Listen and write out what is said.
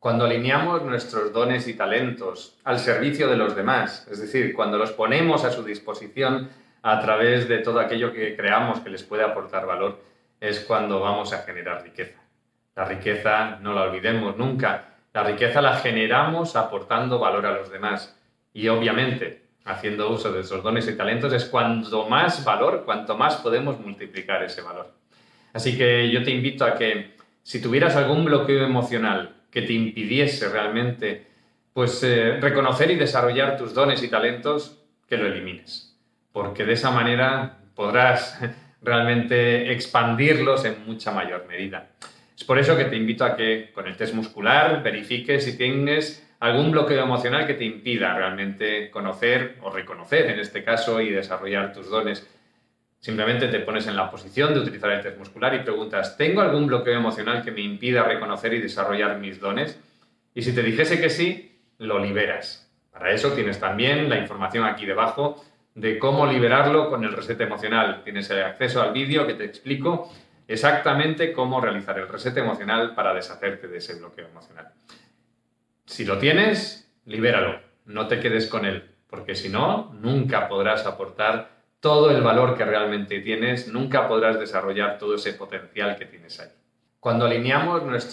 Cuando alineamos nuestros dones y talentos al servicio de los demás, es decir, cuando los ponemos a su disposición a través de todo aquello que creamos que les puede aportar valor, es cuando vamos a generar riqueza. La riqueza, no la olvidemos nunca, la riqueza la generamos aportando valor a los demás. Y obviamente, haciendo uso de esos dones y talentos, es cuanto más valor, cuanto más podemos multiplicar ese valor. Así que yo te invito a que si tuvieras algún bloqueo emocional que te impidiese realmente pues eh, reconocer y desarrollar tus dones y talentos, que lo elimines. Porque de esa manera podrás realmente expandirlos en mucha mayor medida. Es por eso que te invito a que con el test muscular verifiques si tienes algún bloqueo emocional que te impida realmente conocer o reconocer en este caso y desarrollar tus dones. Simplemente te pones en la posición de utilizar el test muscular y preguntas, ¿tengo algún bloqueo emocional que me impida reconocer y desarrollar mis dones? Y si te dijese que sí, lo liberas. Para eso tienes también la información aquí debajo de cómo liberarlo con el reset emocional. Tienes el acceso al vídeo que te explico exactamente cómo realizar el reset emocional para deshacerte de ese bloqueo emocional. Si lo tienes, libéralo, no te quedes con él, porque si no, nunca podrás aportar todo el valor que realmente tienes, nunca podrás desarrollar todo ese potencial que tienes ahí. Cuando alineamos nuestro